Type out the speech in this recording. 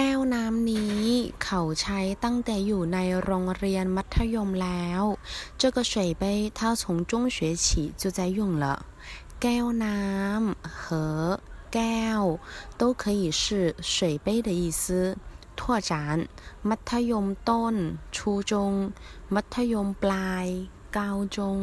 แก้วน้ำนี้เขาใช้ตั้งแต่อยู่ในโรงเรียนมัธยมแล้ว这个水杯他从中学起就在用了แก้วน้ำ和แก้ว都可以是水杯的意思拓展มัธยมต้น初中มัธยมปลาย กาวจง